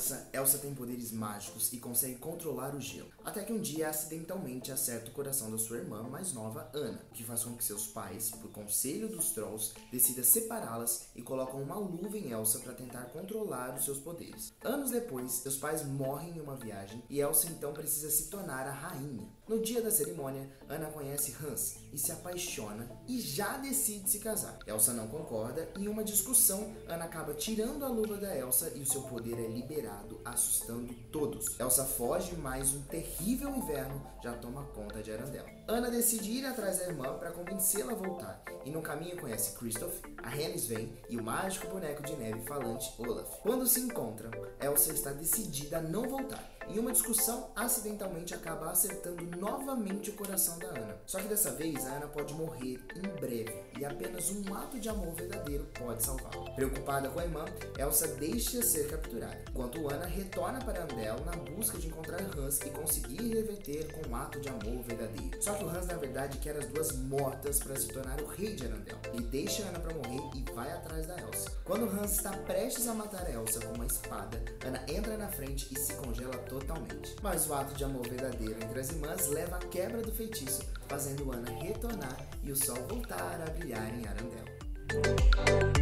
criança, Elsa tem poderes mágicos e consegue controlar o gelo. Até que um dia acidentalmente acerta o coração da sua irmã mais nova, Ana, o que faz com que seus pais, por conselho dos Trolls, decidam separá-las e colocam uma luva em Elsa para tentar controlar os seus poderes. Anos depois, seus pais morrem em uma viagem e Elsa então precisa se tornar a rainha. No dia da cerimônia, Ana conhece Hans e se apaixona e já decide se casar. Elsa não concorda e em uma discussão, Ana acaba tirando a luva da Elsa e o seu poder é liberado, assustando todos. Elsa foge, mas um terrível inverno já toma conta de Arandel. Ana decide ir atrás da irmã para convencê-la a voltar e no caminho conhece Kristoff, a Hennis vem e o mágico boneco de neve falante Olaf. Quando se encontram, Elsa está decidida a não voltar. Em uma discussão, acidentalmente acaba acertando novamente o coração da Ana. Só que dessa vez a Ana pode morrer em breve e apenas um ato de amor verdadeiro pode salvá-la. Preocupada com a irmã, Elsa deixa ser capturada, enquanto Ana retorna para Andel na busca de encontrar Hans e conseguir reverter com um ato de amor verdadeiro. Só que o Hans na verdade quer as duas mortas para se tornar o rei de Arandel. Ele deixa Ana para morrer e vai atrás da. Quando Hans está prestes a matar Elsa com uma espada, Ana entra na frente e se congela totalmente. Mas o ato de amor verdadeiro entre as irmãs leva à quebra do feitiço, fazendo Ana retornar e o sol voltar a brilhar em Arandel.